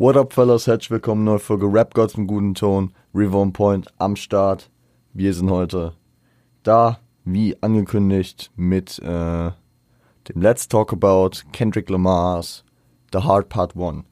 What up, fellas? Herzlich willkommen, neue Folge Rap Gods im guten Ton. River Point am Start. Wir sind heute da, wie angekündigt, mit äh, dem Let's Talk About Kendrick Lamar's The Hard Part 1.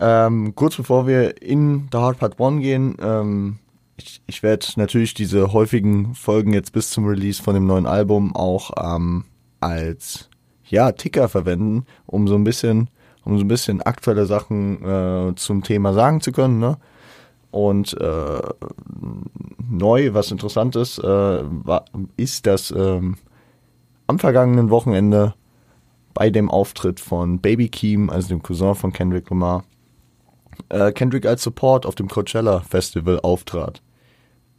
Ähm, kurz bevor wir in The Hard Part 1 gehen, ähm, ich, ich werde natürlich diese häufigen Folgen jetzt bis zum Release von dem neuen Album auch ähm, als ja, Ticker verwenden, um so ein bisschen um so ein bisschen aktuelle Sachen äh, zum Thema sagen zu können. Ne? Und äh, neu, was interessant ist, äh, war, ist, dass ähm, am vergangenen Wochenende bei dem Auftritt von Baby Keem, also dem Cousin von Kendrick Lamar, äh, Kendrick als Support auf dem Coachella Festival auftrat.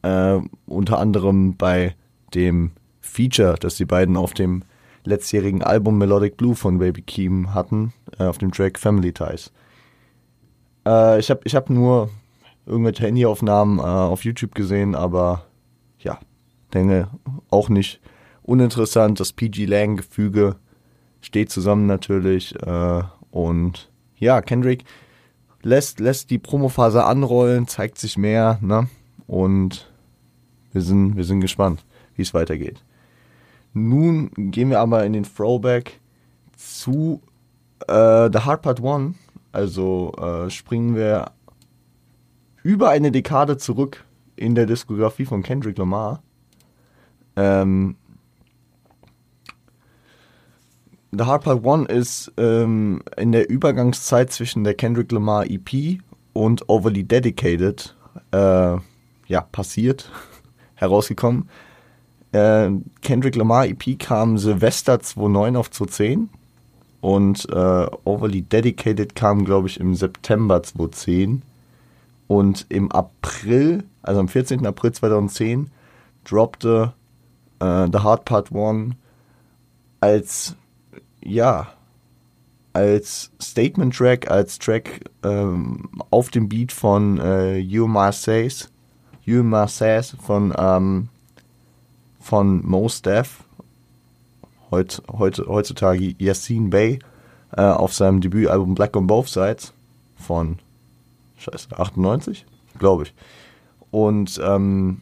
Äh, unter anderem bei dem Feature, das die beiden auf dem letztjährigen Album Melodic Blue von Baby Keem hatten, äh, auf dem Track Family Ties. Äh, ich habe ich hab nur irgendwelche Handyaufnahmen äh, auf YouTube gesehen, aber ja, denke auch nicht uninteressant. Das PG-Lang-Gefüge steht zusammen natürlich äh, und ja, Kendrick lässt, lässt die Promophase anrollen, zeigt sich mehr, ne? Und wir sind, wir sind gespannt, wie es weitergeht. Nun gehen wir aber in den Throwback zu äh, The Hard Part One. Also äh, springen wir über eine Dekade zurück in der Diskografie von Kendrick Lamar. Ähm, The Hard Part One ist ähm, in der Übergangszeit zwischen der Kendrick Lamar EP und Overly Dedicated äh, ja, passiert, herausgekommen. Äh, Kendrick Lamar EP kam Silvester 2009 auf 2010 und äh, Overly Dedicated kam, glaube ich, im September 2010 und im April, also am 14. April 2010, droppte äh, The Hard Part 1 als, ja, als Statement-Track, als Track ähm, auf dem Beat von äh, You Marseilles, You Marseilles von ähm, von Mos Def, heut, heutzutage Yassine Bey, äh, auf seinem Debütalbum Black on Both Sides von, scheiße, 98, glaube ich. Und ähm,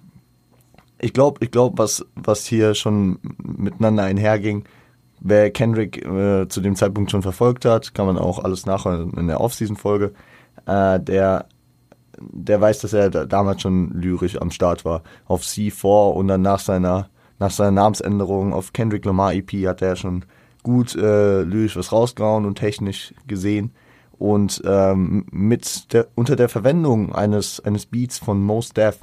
ich glaube, ich glaube, was, was hier schon miteinander einherging, wer Kendrick äh, zu dem Zeitpunkt schon verfolgt hat, kann man auch alles nachhören in der Off-Season-Folge, äh, der der weiß, dass er da damals schon lyrisch am Start war. Auf C4 und dann nach seiner, nach seiner Namensänderung auf Kendrick Lamar EP hat er schon gut äh, lyrisch was rausgehauen und technisch gesehen. Und ähm, mit der, unter der Verwendung eines, eines Beats von Most Def,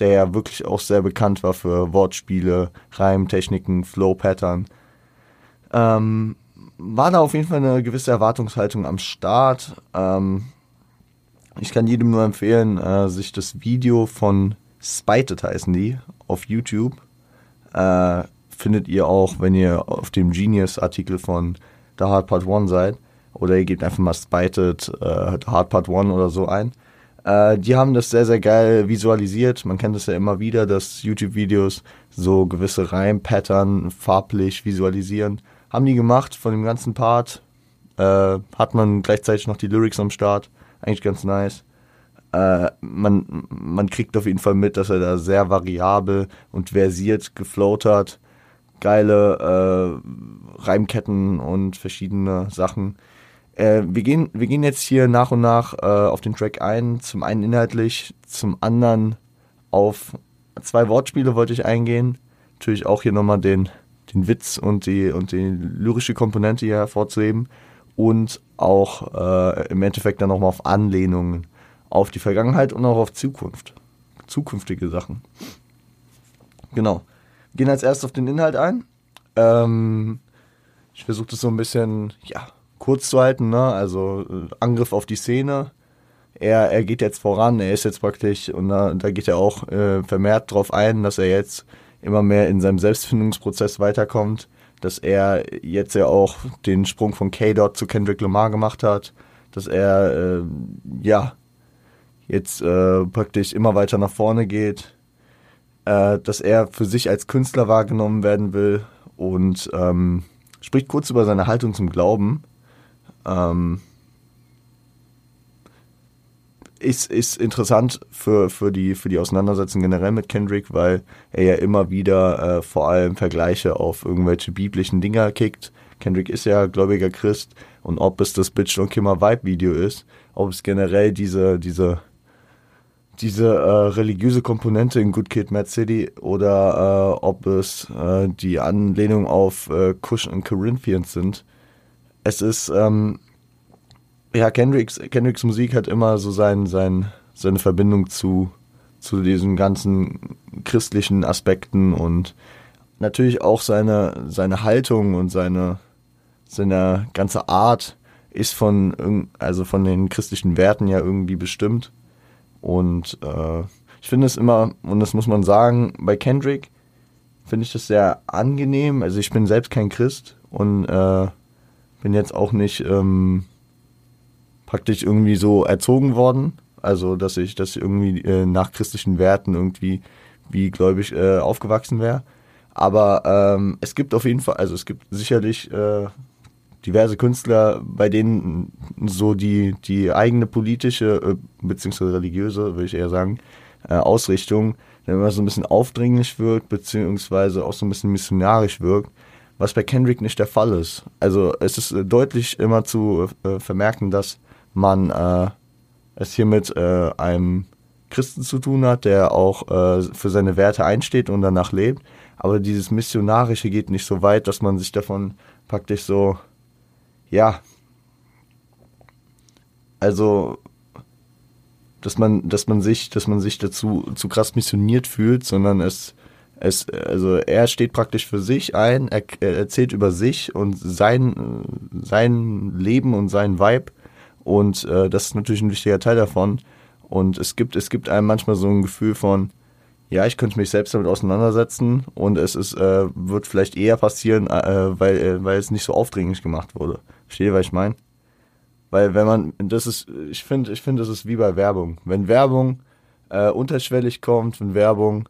der ja wirklich auch sehr bekannt war für Wortspiele, Reimtechniken, Flow-Pattern, ähm, war da auf jeden Fall eine gewisse Erwartungshaltung am Start. Ähm, ich kann jedem nur empfehlen, äh, sich das Video von Spited heißen die auf YouTube. Äh, findet ihr auch, wenn ihr auf dem Genius-Artikel von The Hard Part 1 seid. Oder ihr gebt einfach mal Spited äh, The Hard Part 1 oder so ein. Äh, die haben das sehr, sehr geil visualisiert. Man kennt das ja immer wieder, dass YouTube-Videos so gewisse Reimpattern farblich visualisieren. Haben die gemacht von dem ganzen Part. Äh, hat man gleichzeitig noch die Lyrics am Start eigentlich ganz nice. Äh, man, man kriegt auf jeden Fall mit, dass er da sehr variabel und versiert geflowt hat. Geile äh, Reimketten und verschiedene Sachen. Äh, wir, gehen, wir gehen jetzt hier nach und nach äh, auf den Track ein. Zum einen inhaltlich, zum anderen auf zwei Wortspiele wollte ich eingehen. Natürlich auch hier nochmal den, den Witz und die, und die lyrische Komponente hier hervorzuheben und auch äh, im Endeffekt dann nochmal auf Anlehnungen auf die Vergangenheit und auch auf Zukunft. Zukünftige Sachen. Genau. Wir gehen als erstes auf den Inhalt ein. Ähm, ich versuche das so ein bisschen, ja, kurz zu halten, ne? Also äh, Angriff auf die Szene. Er, er geht jetzt voran, er ist jetzt praktisch, und da, da geht er auch äh, vermehrt drauf ein, dass er jetzt immer mehr in seinem Selbstfindungsprozess weiterkommt dass er jetzt ja auch den Sprung von K-Dot zu Kendrick Lamar gemacht hat, dass er äh, ja jetzt äh, praktisch immer weiter nach vorne geht, äh, dass er für sich als Künstler wahrgenommen werden will und ähm, spricht kurz über seine Haltung zum Glauben. Ähm, ist, ist interessant für, für, die, für die Auseinandersetzung generell mit Kendrick, weil er ja immer wieder äh, vor allem Vergleiche auf irgendwelche biblischen Dinger kickt. Kendrick ist ja gläubiger Christ und ob es das Bitch Don't Kimmer Vibe Video ist, ob es generell diese, diese, diese äh, religiöse Komponente in Good Kid, Mad City oder äh, ob es äh, die Anlehnung auf äh, Kush und Corinthians sind. Es ist, ähm, ja, Kendricks, Kendricks Musik hat immer so sein, sein, seine Verbindung zu, zu diesen ganzen christlichen Aspekten und natürlich auch seine, seine Haltung und seine, seine ganze Art ist von, also von den christlichen Werten ja irgendwie bestimmt. Und äh, ich finde es immer, und das muss man sagen, bei Kendrick finde ich das sehr angenehm. Also ich bin selbst kein Christ und äh, bin jetzt auch nicht ähm, praktisch irgendwie so erzogen worden. Also, dass ich, dass ich irgendwie äh, nach christlichen Werten irgendwie wie gläubig äh, aufgewachsen wäre. Aber ähm, es gibt auf jeden Fall, also es gibt sicherlich äh, diverse Künstler, bei denen so die, die eigene politische, äh, beziehungsweise religiöse, würde ich eher sagen, äh, Ausrichtung dann immer so ein bisschen aufdringlich wirkt, beziehungsweise auch so ein bisschen missionarisch wirkt, was bei Kendrick nicht der Fall ist. Also es ist äh, deutlich immer zu vermerken, dass man äh, es hier mit äh, einem Christen zu tun hat, der auch äh, für seine Werte einsteht und danach lebt. Aber dieses Missionarische geht nicht so weit, dass man sich davon praktisch so, ja, also, dass man, dass man sich, dass man sich dazu zu krass missioniert fühlt, sondern es, es, also er steht praktisch für sich ein, er, er erzählt über sich und sein, sein Leben und sein Vibe und äh, das ist natürlich ein wichtiger Teil davon. Und es gibt, es gibt einem manchmal so ein Gefühl von, ja, ich könnte mich selbst damit auseinandersetzen und es ist, äh, wird vielleicht eher passieren, äh, weil, äh, weil es nicht so aufdringlich gemacht wurde. Verstehe, was ich meine? Weil wenn man, das ist, ich finde, ich finde, das ist wie bei Werbung. Wenn Werbung äh, unterschwellig kommt, wenn Werbung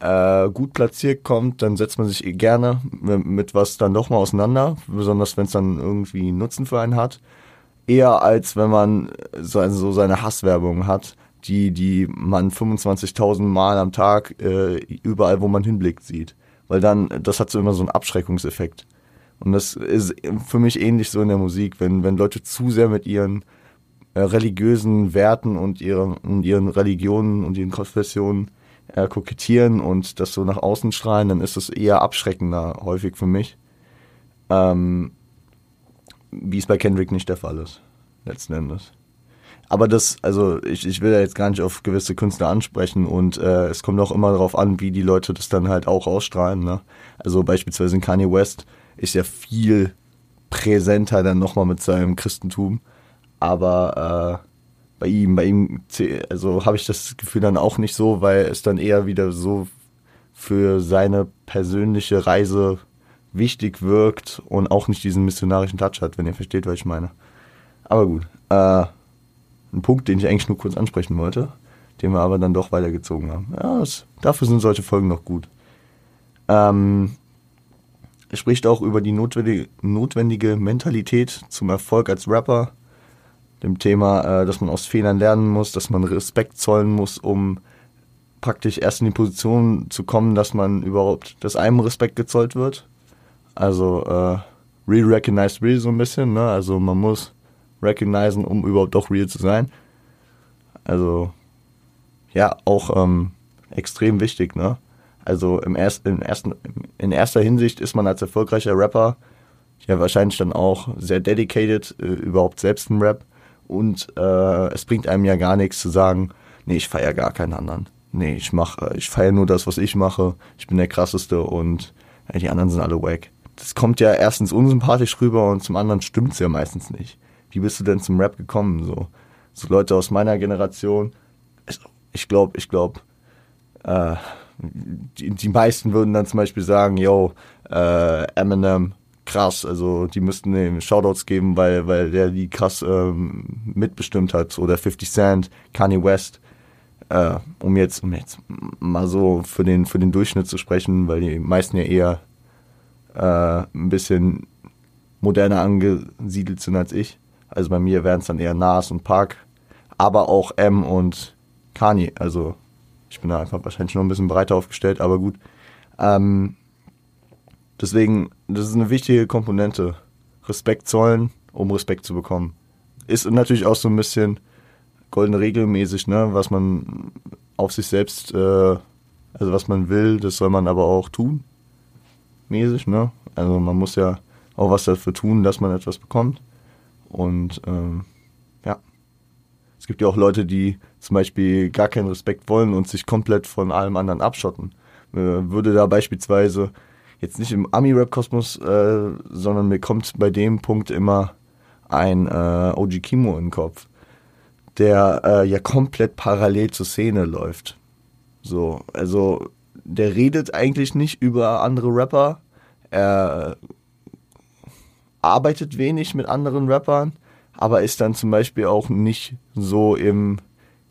äh, gut platziert kommt, dann setzt man sich gerne mit, was dann doch mal auseinander, besonders wenn es dann irgendwie Nutzen für einen hat eher als wenn man so, also so seine Hasswerbung hat, die, die man 25.000 Mal am Tag äh, überall, wo man hinblickt, sieht. Weil dann, das hat so immer so einen Abschreckungseffekt. Und das ist für mich ähnlich so in der Musik, wenn, wenn Leute zu sehr mit ihren äh, religiösen Werten und, ihren, und ihren Religionen und ihren Konfessionen äh, kokettieren und das so nach außen strahlen, dann ist das eher abschreckender häufig für mich. Ähm, wie es bei Kendrick nicht der Fall ist, letzten Endes. Aber das, also ich, ich will ja jetzt gar nicht auf gewisse Künstler ansprechen und äh, es kommt auch immer darauf an, wie die Leute das dann halt auch ausstrahlen. Ne? Also beispielsweise in Kanye West ist ja viel präsenter dann nochmal mit seinem Christentum. Aber äh, bei ihm, bei ihm, also habe ich das Gefühl dann auch nicht so, weil es dann eher wieder so für seine persönliche Reise wichtig wirkt und auch nicht diesen missionarischen Touch hat, wenn ihr versteht, was ich meine. Aber gut. Äh, ein Punkt, den ich eigentlich nur kurz ansprechen wollte, den wir aber dann doch weitergezogen haben. Ja, das, dafür sind solche Folgen noch gut. Ähm, er spricht auch über die notwendige, notwendige Mentalität zum Erfolg als Rapper. Dem Thema, äh, dass man aus Fehlern lernen muss, dass man Respekt zollen muss, um praktisch erst in die Position zu kommen, dass man überhaupt, dass einem Respekt gezollt wird. Also äh, real recognized real so ein bisschen, ne? Also man muss recognizen, um überhaupt doch real zu sein. Also ja, auch ähm, extrem wichtig, ne? Also im erst, in, ersten, in erster Hinsicht ist man als erfolgreicher Rapper ja wahrscheinlich dann auch sehr dedicated, äh, überhaupt selbst im Rap. Und äh, es bringt einem ja gar nichts zu sagen, nee, ich feiere gar keinen anderen. Nee, ich mache, ich feiere nur das, was ich mache. Ich bin der krasseste und ja, die anderen sind alle wack das kommt ja erstens unsympathisch rüber und zum anderen stimmt es ja meistens nicht. Wie bist du denn zum Rap gekommen? So, so Leute aus meiner Generation, ich glaube, ich glaube, äh, die, die meisten würden dann zum Beispiel sagen, yo, äh, Eminem, krass, also die müssten dem Shoutouts geben, weil, weil der die krass ähm, mitbestimmt hat. Oder 50 Cent, Kanye West. Äh, um jetzt, um jetzt mal so für den, für den Durchschnitt zu sprechen, weil die meisten ja eher äh, ein bisschen moderner angesiedelt sind als ich. Also bei mir wären es dann eher Nas und Park. aber auch M und Kanye. Also ich bin da einfach wahrscheinlich noch ein bisschen breiter aufgestellt, aber gut. Ähm, deswegen, das ist eine wichtige Komponente. Respekt zollen, um Respekt zu bekommen. Ist natürlich auch so ein bisschen goldene Regel mäßig, ne, was man auf sich selbst, äh, also was man will, das soll man aber auch tun. Mäßig, ne? Also man muss ja auch was dafür tun, dass man etwas bekommt. Und ähm, ja. Es gibt ja auch Leute, die zum Beispiel gar keinen Respekt wollen und sich komplett von allem anderen abschotten. Äh, würde da beispielsweise jetzt nicht im Ami-Rap-Kosmos, äh, sondern mir kommt bei dem Punkt immer ein äh, OG Kimo in den Kopf, der äh, ja komplett parallel zur Szene läuft. So, also der redet eigentlich nicht über andere Rapper, er arbeitet wenig mit anderen Rappern, aber ist dann zum Beispiel auch nicht so im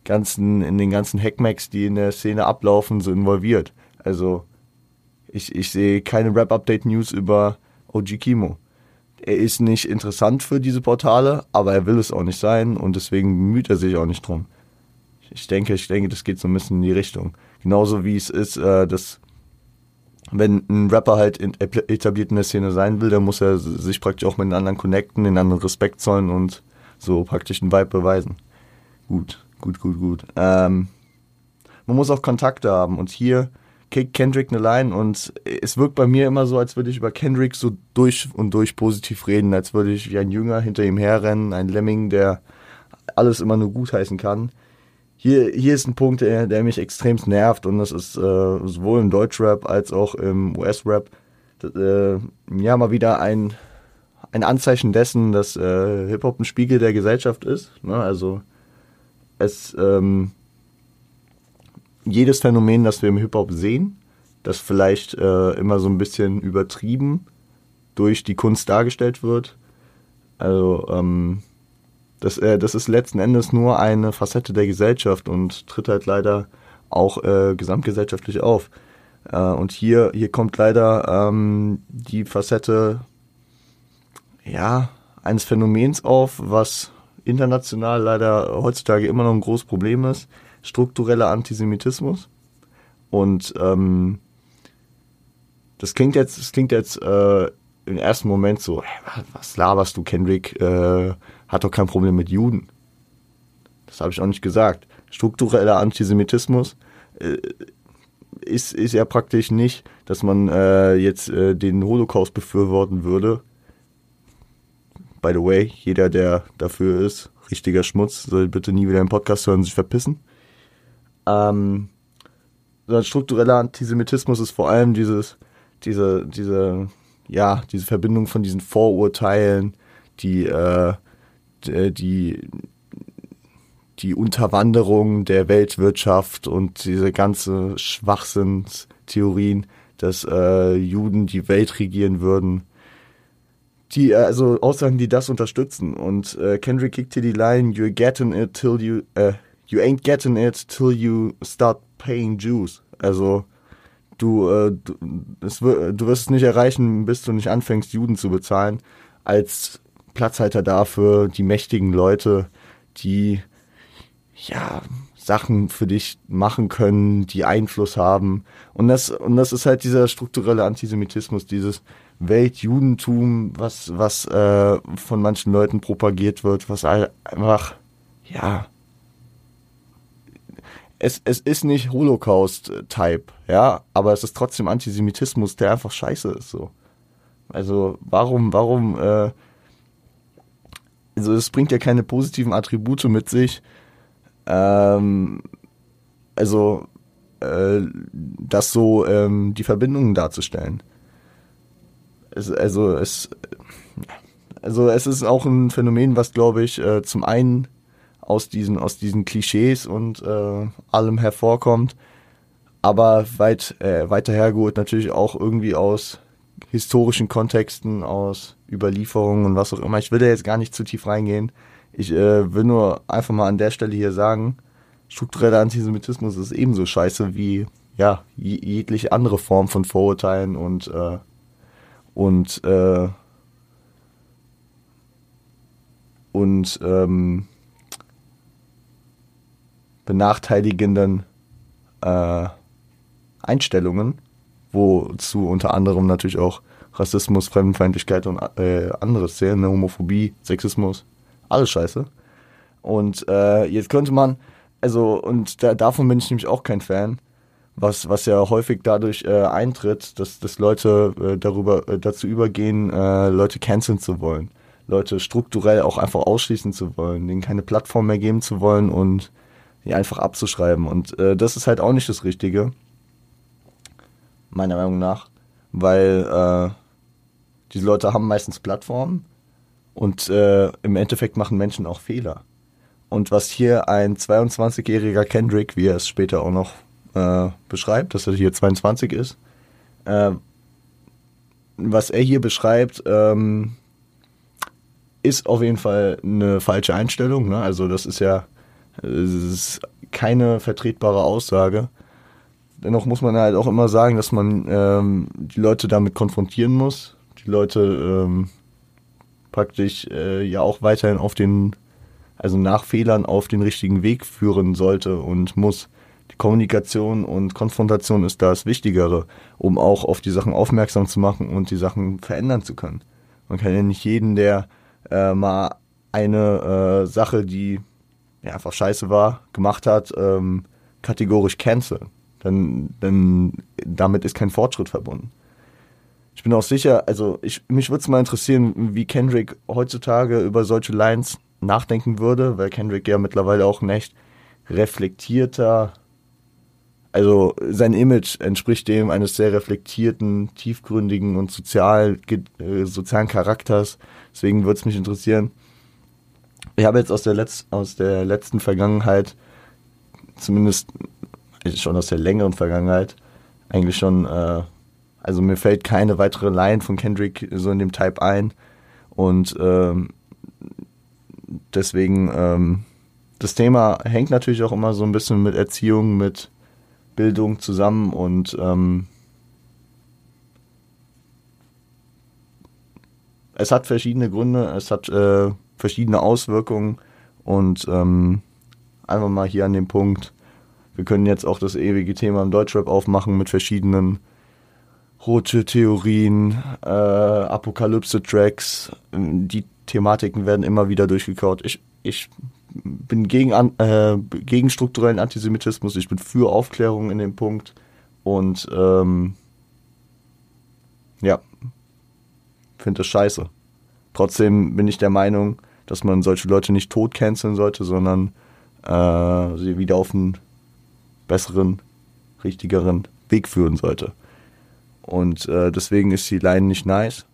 ganzen, in den ganzen Hackmacks, die in der Szene ablaufen, so involviert. Also ich, ich sehe keine Rap-Update-News über OG Kimo. Er ist nicht interessant für diese Portale, aber er will es auch nicht sein und deswegen bemüht er sich auch nicht drum. Ich denke, ich denke, das geht so ein bisschen in die Richtung. Genauso wie es ist, äh, dass wenn ein Rapper halt etabliert in der Szene sein will, dann muss er sich praktisch auch mit den anderen connecten, den anderen Respekt zollen und so praktisch einen Vibe beweisen. Gut, gut, gut, gut. Ähm, man muss auch Kontakte haben und hier kickt Kendrick eine Line und es wirkt bei mir immer so, als würde ich über Kendrick so durch und durch positiv reden, als würde ich wie ein Jünger hinter ihm herrennen, ein Lemming, der alles immer nur gutheißen kann hier, hier ist ein Punkt, der, der mich extremst nervt und das ist äh, sowohl im Deutschrap als auch im US-Rap äh, ja mal wieder ein, ein Anzeichen dessen, dass äh, Hip-Hop ein Spiegel der Gesellschaft ist. Ne? Also es ähm, jedes Phänomen, das wir im Hip-Hop sehen, das vielleicht äh, immer so ein bisschen übertrieben durch die Kunst dargestellt wird. Also ähm, das, äh, das ist letzten Endes nur eine Facette der Gesellschaft und tritt halt leider auch äh, gesamtgesellschaftlich auf. Äh, und hier, hier kommt leider ähm, die Facette ja, eines Phänomens auf, was international leider heutzutage immer noch ein großes Problem ist, struktureller Antisemitismus. Und ähm, das klingt jetzt, das klingt jetzt äh, im ersten Moment so, was laberst du, Kendrick, äh, hat doch kein Problem mit Juden. Das habe ich auch nicht gesagt. Struktureller Antisemitismus äh, ist, ist ja praktisch nicht, dass man äh, jetzt äh, den Holocaust befürworten würde. By the way, jeder, der dafür ist, richtiger Schmutz, soll bitte nie wieder einen Podcast hören, sich verpissen. Ähm, sondern struktureller Antisemitismus ist vor allem dieses, diese, diese, ja, diese Verbindung von diesen Vorurteilen, die äh, äh, die, die Unterwanderung der Weltwirtschaft und diese ganze Schwachsinnstheorien, dass äh, Juden die Welt regieren würden. Die, also Aussagen, die das unterstützen. Und äh, Kendrick kickt hier die Line, you're getting it till you, äh, you ain't getting it till you start paying Jews. Also, du, äh, du, es, du wirst es nicht erreichen, bis du nicht anfängst, Juden zu bezahlen, als Platzhalter da für die mächtigen Leute, die ja Sachen für dich machen können, die Einfluss haben. Und das, und das ist halt dieser strukturelle Antisemitismus, dieses Weltjudentum, was, was äh, von manchen Leuten propagiert wird, was einfach, ja, es, es ist nicht Holocaust-Type, ja, aber es ist trotzdem Antisemitismus, der einfach scheiße ist, so. Also, warum, warum, äh, also es bringt ja keine positiven Attribute mit sich. Ähm, also äh, das so ähm, die Verbindungen darzustellen. Es, also es also es ist auch ein Phänomen, was glaube ich äh, zum einen aus diesen aus diesen Klischees und äh, allem hervorkommt, aber weit äh, weiter hergeholt natürlich auch irgendwie aus historischen Kontexten, aus Überlieferungen und was auch immer. Ich will da jetzt gar nicht zu tief reingehen. Ich äh, will nur einfach mal an der Stelle hier sagen, struktureller Antisemitismus ist ebenso scheiße wie ja jegliche andere Form von Vorurteilen und äh, und äh, und ähm, benachteiligenden äh, Einstellungen, wozu unter anderem natürlich auch Rassismus, Fremdenfeindlichkeit und äh, anderes zählen, ne? Homophobie, Sexismus, alles scheiße. Und äh, jetzt könnte man, also, und da, davon bin ich nämlich auch kein Fan, was, was ja häufig dadurch äh, eintritt, dass, dass Leute äh, darüber äh, dazu übergehen, äh, Leute canceln zu wollen. Leute strukturell auch einfach ausschließen zu wollen, denen keine Plattform mehr geben zu wollen und die einfach abzuschreiben. Und äh, das ist halt auch nicht das Richtige, meiner Meinung nach, weil äh, diese Leute haben meistens Plattformen und äh, im Endeffekt machen Menschen auch Fehler. Und was hier ein 22-jähriger Kendrick, wie er es später auch noch äh, beschreibt, dass er hier 22 ist, äh, was er hier beschreibt, ähm, ist auf jeden Fall eine falsche Einstellung. Ne? Also das ist ja das ist keine vertretbare Aussage. Dennoch muss man halt auch immer sagen, dass man ähm, die Leute damit konfrontieren muss, die Leute ähm, praktisch äh, ja auch weiterhin auf den, also nach Fehlern auf den richtigen Weg führen sollte und muss. Die Kommunikation und Konfrontation ist das Wichtigere, um auch auf die Sachen aufmerksam zu machen und die Sachen verändern zu können. Man kann ja nicht jeden, der äh, mal eine äh, Sache, die ja, einfach scheiße war, gemacht hat, ähm, kategorisch canceln. Dann, dann damit ist kein Fortschritt verbunden. Ich bin auch sicher, also ich, mich würde es mal interessieren, wie Kendrick heutzutage über solche Lines nachdenken würde, weil Kendrick ja mittlerweile auch ein echt reflektierter, also sein Image entspricht dem eines sehr reflektierten, tiefgründigen und sozial, äh, sozialen Charakters. Deswegen würde es mich interessieren. Ich habe jetzt aus der, Letz-, aus der letzten Vergangenheit, zumindest schon aus der längeren Vergangenheit, eigentlich schon äh, also mir fällt keine weitere Line von Kendrick so in dem Type ein. Und ähm, deswegen, ähm, das Thema hängt natürlich auch immer so ein bisschen mit Erziehung, mit Bildung zusammen und ähm, es hat verschiedene Gründe, es hat äh, verschiedene Auswirkungen und ähm, einfach mal hier an dem Punkt, wir können jetzt auch das ewige Thema im Deutschrap aufmachen mit verschiedenen rote Theorien, äh, Apokalypse-Tracks. Die Thematiken werden immer wieder durchgekaut. Ich, ich bin gegen, äh, gegen strukturellen Antisemitismus, ich bin für Aufklärung in dem Punkt. Und ähm, ja, finde das scheiße. Trotzdem bin ich der Meinung, dass man solche Leute nicht tot canceln sollte, sondern äh, sie wieder auf einen besseren, richtigeren Weg führen sollte. Und äh, deswegen ist die Line nicht nice,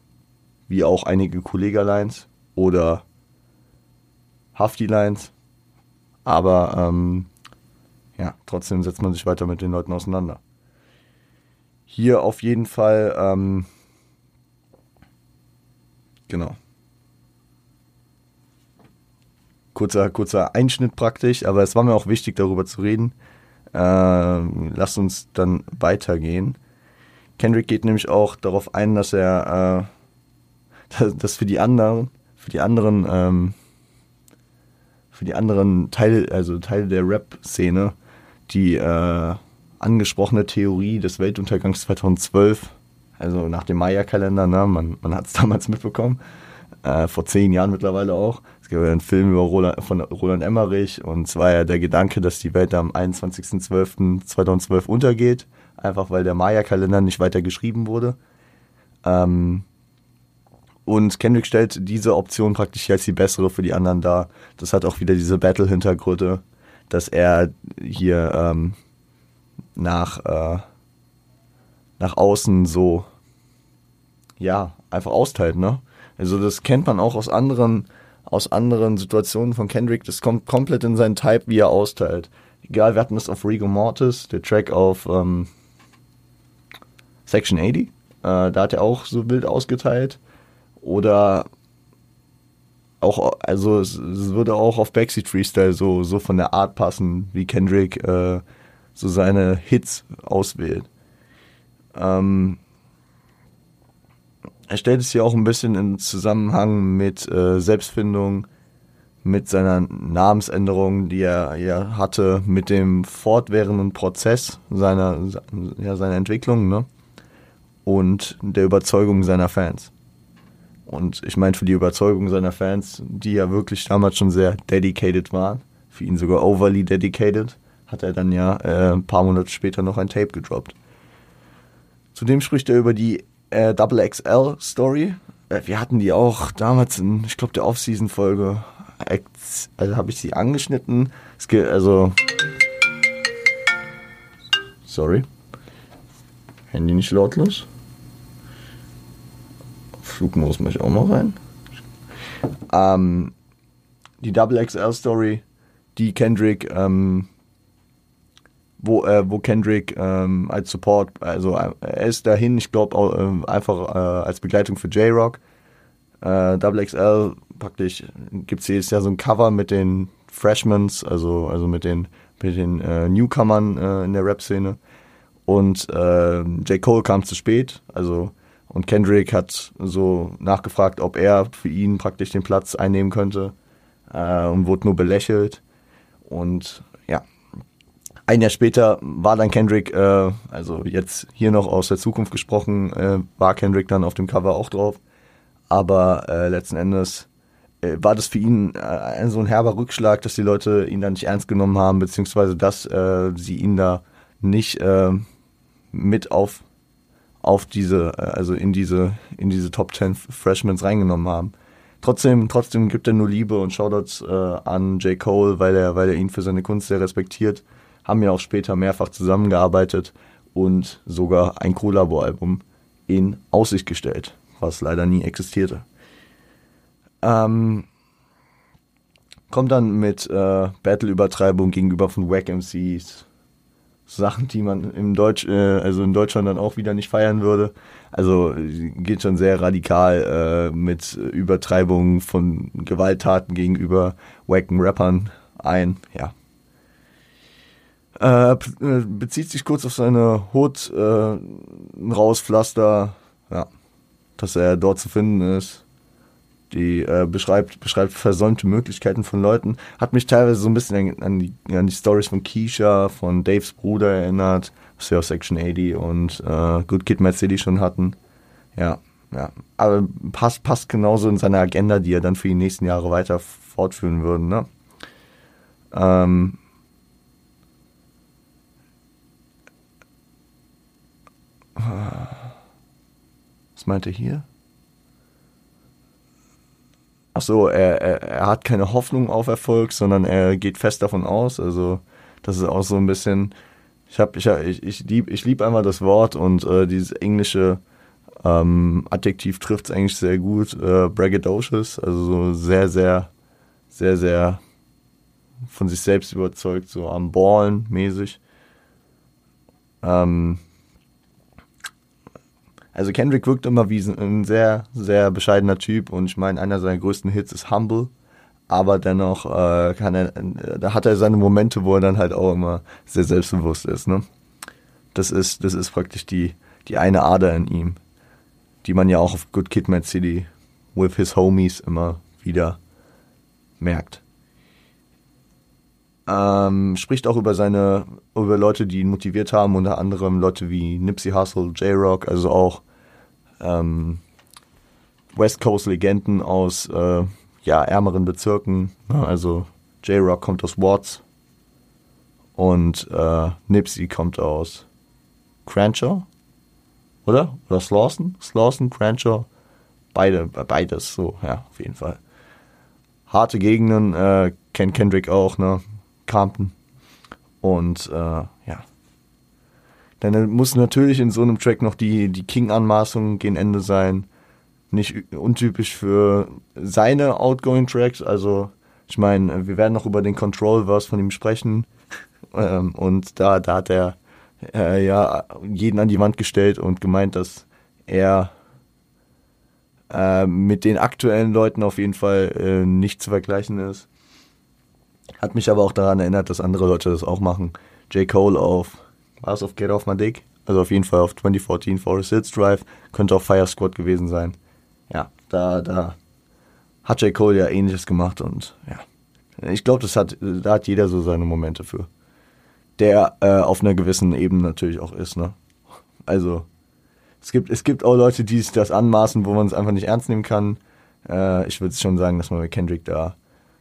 wie auch einige Kollega-Lines oder Hafti-Lines. Aber ähm, ja, trotzdem setzt man sich weiter mit den Leuten auseinander. Hier auf jeden Fall, ähm, genau. Kurzer, kurzer Einschnitt praktisch, aber es war mir auch wichtig, darüber zu reden. Äh, lasst uns dann weitergehen. Kendrick geht nämlich auch darauf ein, dass er äh, dass für die anderen, für die anderen, ähm, für die anderen Teile, also Teile der Rap-Szene, die äh, angesprochene Theorie des Weltuntergangs 2012, also nach dem Maya-Kalender, ne, man, man hat es damals mitbekommen, äh, vor zehn Jahren mittlerweile auch. Es gibt einen Film über Roland, von Roland Emmerich und zwar ja der Gedanke, dass die Welt am 21.12.2012 untergeht einfach weil der Maya-Kalender nicht weiter geschrieben wurde. Ähm, und Kendrick stellt diese Option praktisch als die bessere für die anderen dar. Das hat auch wieder diese Battle-Hintergründe, dass er hier ähm, nach, äh, nach außen so, ja, einfach austeilt, ne? Also das kennt man auch aus anderen, aus anderen Situationen von Kendrick. Das kommt komplett in seinen Type, wie er austeilt. Egal, wir hatten das auf Rigo Mortis, der Track auf ähm, Section 80. Äh, da hat er auch so wild ausgeteilt. Oder auch, also es, es, würde auch auf Backseat Freestyle so, so von der Art passen, wie Kendrick äh, so seine Hits auswählt. Ähm, er stellt es hier auch ein bisschen in Zusammenhang mit äh, Selbstfindung, mit seiner Namensänderung, die er ja hatte, mit dem fortwährenden Prozess seiner, ja, seiner Entwicklung, ne? Und der Überzeugung seiner Fans. Und ich meine, für die Überzeugung seiner Fans, die ja wirklich damals schon sehr dedicated waren, für ihn sogar overly dedicated, hat er dann ja äh, ein paar Monate später noch ein Tape gedroppt. Zudem spricht er über die äh, Double XL Story. Äh, wir hatten die auch damals in, ich glaube, der Off-Season-Folge also habe ich sie angeschnitten. Es geht also. Sorry. Handy nicht lautlos. Flugmodus muss ich auch noch rein. Ähm, die Double XL Story, die Kendrick, ähm, wo, äh, wo Kendrick ähm, als Support, also äh, er ist dahin, ich glaube, äh, einfach als Begleitung für J-Rock. Äh, Double XL praktisch gibt es jedes Jahr so ein Cover mit den Freshmans, also, also mit den, mit den äh, Newcomern äh, in der Rap-Szene. Und äh, J. Cole kam zu spät, also und Kendrick hat so nachgefragt, ob er für ihn praktisch den Platz einnehmen könnte äh, und wurde nur belächelt. Und ein Jahr später war dann Kendrick, äh, also jetzt hier noch aus der Zukunft gesprochen, äh, war Kendrick dann auf dem Cover auch drauf. Aber äh, letzten Endes äh, war das für ihn äh, so ein herber Rückschlag, dass die Leute ihn da nicht ernst genommen haben, beziehungsweise dass äh, sie ihn da nicht äh, mit auf auf diese, äh, also in diese, in diese Top 10 Freshmans reingenommen haben. Trotzdem, trotzdem gibt er nur Liebe und Shoutouts äh, an J. Cole, weil er, weil er ihn für seine Kunst sehr respektiert. Haben ja auch später mehrfach zusammengearbeitet und sogar ein Collabo-Album in Aussicht gestellt, was leider nie existierte. Ähm, kommt dann mit äh, Battle-Übertreibung gegenüber von Wack MCs. Sachen, die man im Deutsch, äh, also in Deutschland dann auch wieder nicht feiern würde. Also geht schon sehr radikal äh, mit Übertreibung von Gewalttaten gegenüber wacken Rappern ein. Ja. Äh, äh bezieht sich kurz auf seine Hut, äh, Rauspflaster, ja, dass er dort zu finden ist die äh, beschreibt, beschreibt versäumte Möglichkeiten von Leuten. Hat mich teilweise so ein bisschen an, die, an die Stories von Keisha, von Daves Bruder erinnert, was wir aus Section 80 und äh, Good Kid Mad City schon hatten. Ja, ja. Aber passt, passt genauso in seine Agenda, die er dann für die nächsten Jahre weiter fortführen würde, ne? Ähm, was meint er hier? ach so, er, er, er hat keine Hoffnung auf Erfolg, sondern er geht fest davon aus. Also das ist auch so ein bisschen, ich habe, ich, ich, ich liebe ich lieb einmal das Wort und äh, dieses englische ähm, Adjektiv trifft es eigentlich sehr gut, äh, braggadocious, also so sehr, sehr, sehr, sehr von sich selbst überzeugt, so am Ballen mäßig. Ähm, also Kendrick wirkt immer wie ein sehr, sehr bescheidener Typ und ich meine, einer seiner größten Hits ist Humble, aber dennoch äh, kann er, da hat er seine Momente, wo er dann halt auch immer sehr selbstbewusst ist. Ne? Das ist, das ist praktisch die, die eine Ader in ihm, die man ja auch auf Good Kid, Mad City with his homies immer wieder merkt. Ähm, spricht auch über seine, über Leute, die ihn motiviert haben, unter anderem Leute wie Nipsey Hussle, J-Rock, also auch ähm, West Coast Legenden aus äh, ja, ärmeren Bezirken. Ne? Also J-Rock kommt aus Watts und äh, Nipsey kommt aus Cranshaw, oder? Oder Slawson? Slawson, Cranshaw, beide, beides so, ja, auf jeden Fall. Harte Gegenden äh, kennt Kendrick auch, ne? Compton. Und äh, ja. Dann muss natürlich in so einem Track noch die, die King-Anmaßung gegen Ende sein. Nicht untypisch für seine Outgoing-Tracks. Also, ich meine, wir werden noch über den Control-Verse von ihm sprechen. ähm, und da, da hat er äh, ja jeden an die Wand gestellt und gemeint, dass er äh, mit den aktuellen Leuten auf jeden Fall äh, nicht zu vergleichen ist. Hat mich aber auch daran erinnert, dass andere Leute das auch machen. J. Cole auf, war es auf Get Off My Dick? Also auf jeden Fall auf 2014 Forest Hills Drive. Könnte auch Fire Squad gewesen sein. Ja, da, da hat J. Cole ja ähnliches gemacht und ja, Ich glaube, das hat, da hat jeder so seine Momente für. Der äh, auf einer gewissen Ebene natürlich auch ist, ne? Also, es gibt, es gibt auch Leute, die sich das anmaßen, wo man es einfach nicht ernst nehmen kann. Äh, ich würde schon sagen, dass man bei Kendrick da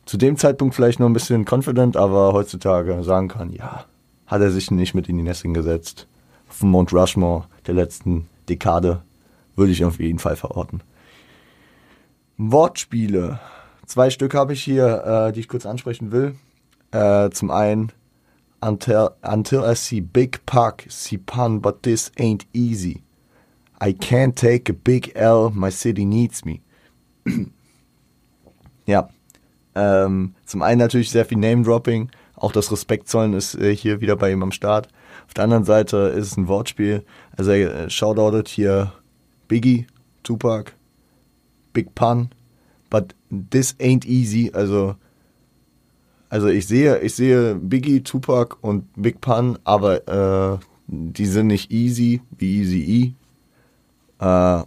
zu dem Zeitpunkt vielleicht noch ein bisschen confident, aber heutzutage sagen kann, ja, hat er sich nicht mit in die Nesting gesetzt. Auf dem Mount Rushmore der letzten Dekade würde ich auf jeden Fall verorten. Wortspiele. Zwei Stück habe ich hier, äh, die ich kurz ansprechen will. Äh, zum einen, until, until I see big puck, see pun, but this ain't easy. I can't take a big L, my city needs me. ja, ähm, zum einen natürlich sehr viel Name-Dropping, auch das Respekt zollen ist äh, hier wieder bei ihm am Start. Auf der anderen Seite ist es ein Wortspiel. Also er äh, shoutoutet hier Biggie, Tupac, Big Pun, but this ain't easy. Also, also ich sehe, ich sehe Biggie, Tupac und Big Pun, aber äh, die sind nicht easy wie Easy E. Äh,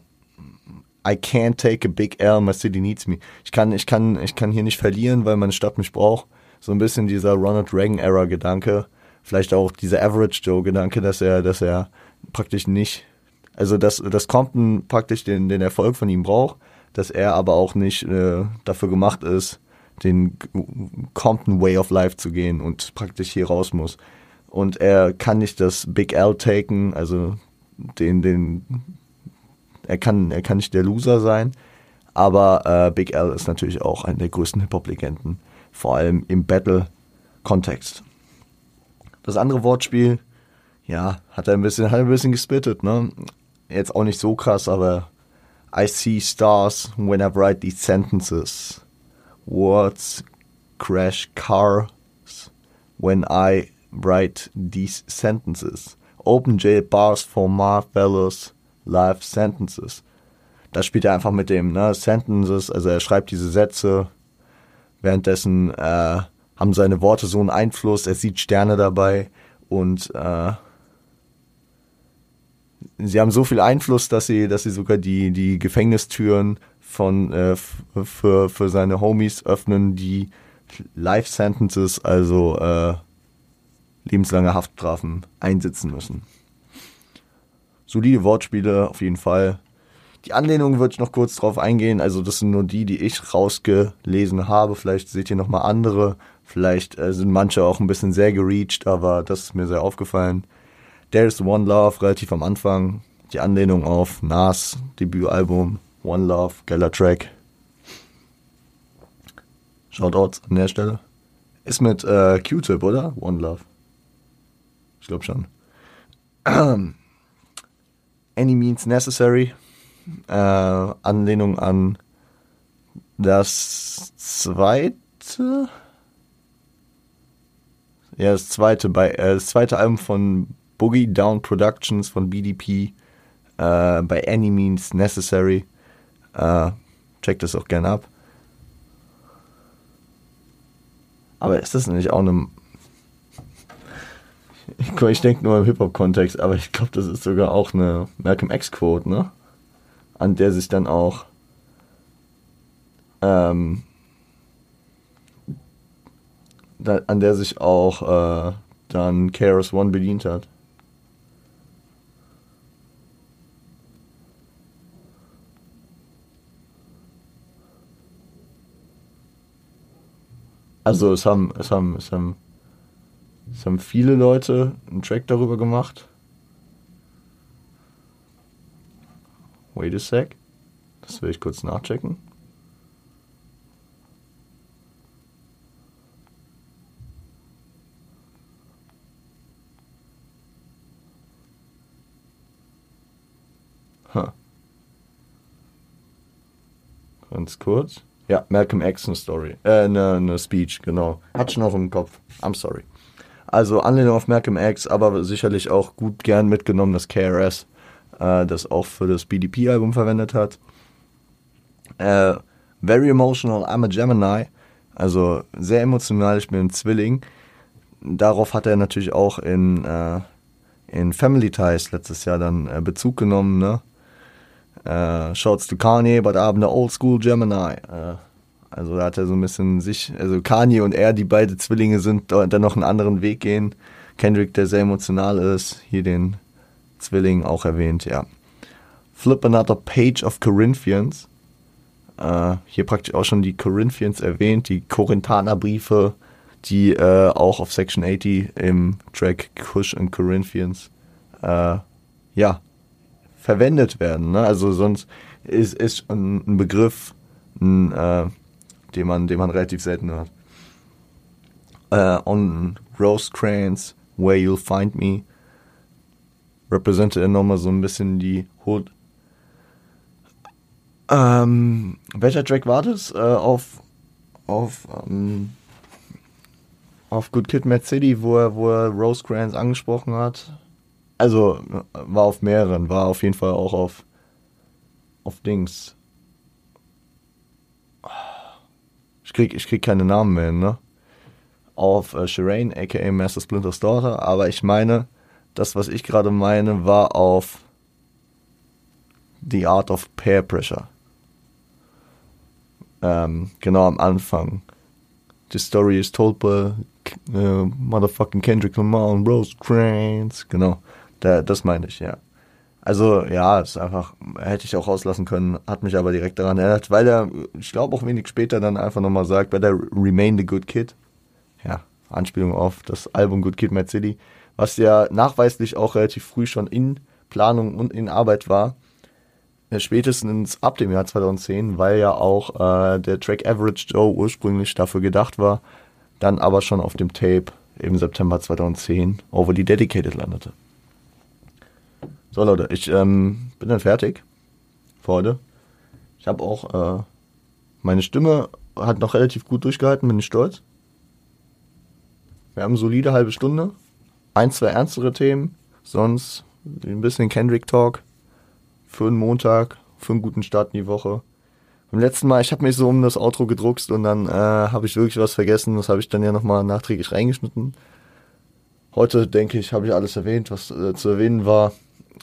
I can't take a big L, my city needs me. Ich kann, ich kann, ich kann hier nicht verlieren, weil meine Stadt mich braucht. So ein bisschen dieser Ronald Reagan-Era-Gedanke. Vielleicht auch dieser Average Joe-Gedanke, dass er, dass er praktisch nicht, also dass, dass Compton praktisch den, den Erfolg von ihm braucht, dass er aber auch nicht äh, dafür gemacht ist, den Compton Way of Life zu gehen und praktisch hier raus muss. Und er kann nicht das Big L taken, also den, den er kann, er kann nicht der Loser sein, aber äh, Big L ist natürlich auch einer der größten Hip-Hop-Legenden, vor allem im Battle-Kontext. Das andere Wortspiel, ja, hat er ein bisschen, hat ein bisschen gespittet, ne? Jetzt auch nicht so krass, aber I see stars when I write these sentences. Words crash cars when I write these sentences. Open jail bars for marvelous Life Sentences. Da spielt er einfach mit dem, ne, Sentences, also er schreibt diese Sätze, währenddessen äh, haben seine Worte so einen Einfluss, er sieht Sterne dabei und äh, sie haben so viel Einfluss, dass sie, dass sie sogar die, die Gefängnistüren von äh, für, für seine Homies öffnen, die Life Sentences, also äh, lebenslange Haftstrafen einsitzen müssen solide Wortspiele auf jeden Fall. Die Anlehnung würde ich noch kurz drauf eingehen. Also das sind nur die, die ich rausgelesen habe. Vielleicht seht ihr noch mal andere. Vielleicht äh, sind manche auch ein bisschen sehr gereached, aber das ist mir sehr aufgefallen. There's One Love relativ am Anfang. Die Anlehnung auf Nas Debütalbum One Love, geiler Track. Shoutouts an der Stelle. Ist mit äh, Q-Tip, oder? One Love. Ich glaube schon. Any Means Necessary. Äh, Anlehnung an das zweite. Ja, das zweite, bei, äh, das zweite Album von Boogie Down Productions von BDP äh, bei Any Means Necessary. Äh, checkt das auch gerne ab. Aber ist das nicht auch eine ich, denke nur im Hip-Hop-Kontext, aber ich glaube, das ist sogar auch eine Malcolm X-Quote, ne? An der sich dann auch ähm, da, an der sich auch äh, dann KRS One bedient hat. Also es haben, es haben, es haben es haben viele Leute einen Track darüber gemacht. Wait a sec. Das will ich kurz nachchecken. Ganz kurz. Ja, Malcolm X eine Story. Äh, eine, eine Speech, genau. Hat schon noch im Kopf. I'm sorry. Also Anlehnung auf Malcolm X, aber sicherlich auch gut gern mitgenommen, dass KRS äh, das auch für das BDP-Album verwendet hat. Äh, very emotional, I'm a Gemini. Also sehr emotional, ich bin ein Zwilling. Darauf hat er natürlich auch in, äh, in Family Ties letztes Jahr dann äh, Bezug genommen. Ne? Äh, shouts to Kanye, but I'm the old school Gemini. Also da hat er so ein bisschen sich, also Kanye und er, die beide Zwillinge sind, dann noch einen anderen Weg gehen. Kendrick, der sehr emotional ist, hier den Zwilling auch erwähnt, ja. Flip another page of Corinthians. Äh, hier praktisch auch schon die Corinthians erwähnt, die Korinthanerbriefe, die äh, auch auf Section 80 im Track Kush and Corinthians äh, ja, verwendet werden. Ne? Also sonst ist, ist ein, Begriff, ein, äh, den, man, den man relativ selten hört. Uh, on Rosecrans, Where You'll Find Me, repräsentiert er nochmal so ein bisschen die Hood. Ähm, welcher Track war das? Äh, auf auf ähm, auf Good Kid, Mad City, wo er, wo er Rosecrans angesprochen hat. Also war auf mehreren, war auf jeden Fall auch auf auf Dings. Ich krieg, ich krieg keine Namen mehr, ne? Auf äh, Shireen, aka Master Splinter's Daughter, aber ich meine, das, was ich gerade meine, war auf The Art of Peer Pressure. Ähm, genau am Anfang. The story is told by uh, motherfucking Kendrick Lamar und Rose Cranes. Genau, da, das meine ich, ja. Also ja, ist einfach, hätte ich auch rauslassen können, hat mich aber direkt daran erinnert, weil er, ich glaube auch wenig später dann einfach nochmal sagt, weil der Remain the Good Kid, ja, Anspielung auf das Album Good Kid Mad City, was ja nachweislich auch relativ früh schon in Planung und in Arbeit war, äh, spätestens ab dem Jahr 2010, weil ja auch äh, der Track Average Joe ursprünglich dafür gedacht war, dann aber schon auf dem Tape im September 2010 Overly Dedicated landete. So Leute, ich ähm, bin dann fertig für heute. Ich habe auch, äh, meine Stimme hat noch relativ gut durchgehalten, bin ich stolz. Wir haben eine solide halbe Stunde. Ein, zwei ernstere Themen, sonst ein bisschen Kendrick Talk für einen Montag, für einen guten Start in die Woche. Beim letzten Mal, ich habe mich so um das Outro gedruckt und dann äh, habe ich wirklich was vergessen. Das habe ich dann ja nochmal nachträglich reingeschnitten. Heute denke ich, habe ich alles erwähnt, was äh, zu erwähnen war.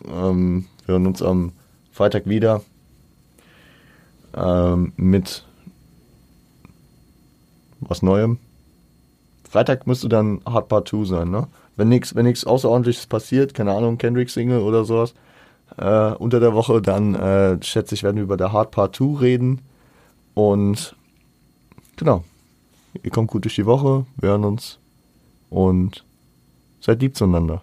Ähm, wir hören uns am Freitag wieder ähm, mit was Neuem. Freitag müsste dann Hard Part 2 sein, ne? Wenn nichts wenn Außerordentliches passiert, keine Ahnung, Kendrick-Single oder sowas, äh, unter der Woche, dann äh, schätze ich, werden wir über der Hard Part 2 reden. Und genau, ihr kommt gut durch die Woche, wir hören uns und seid lieb zueinander.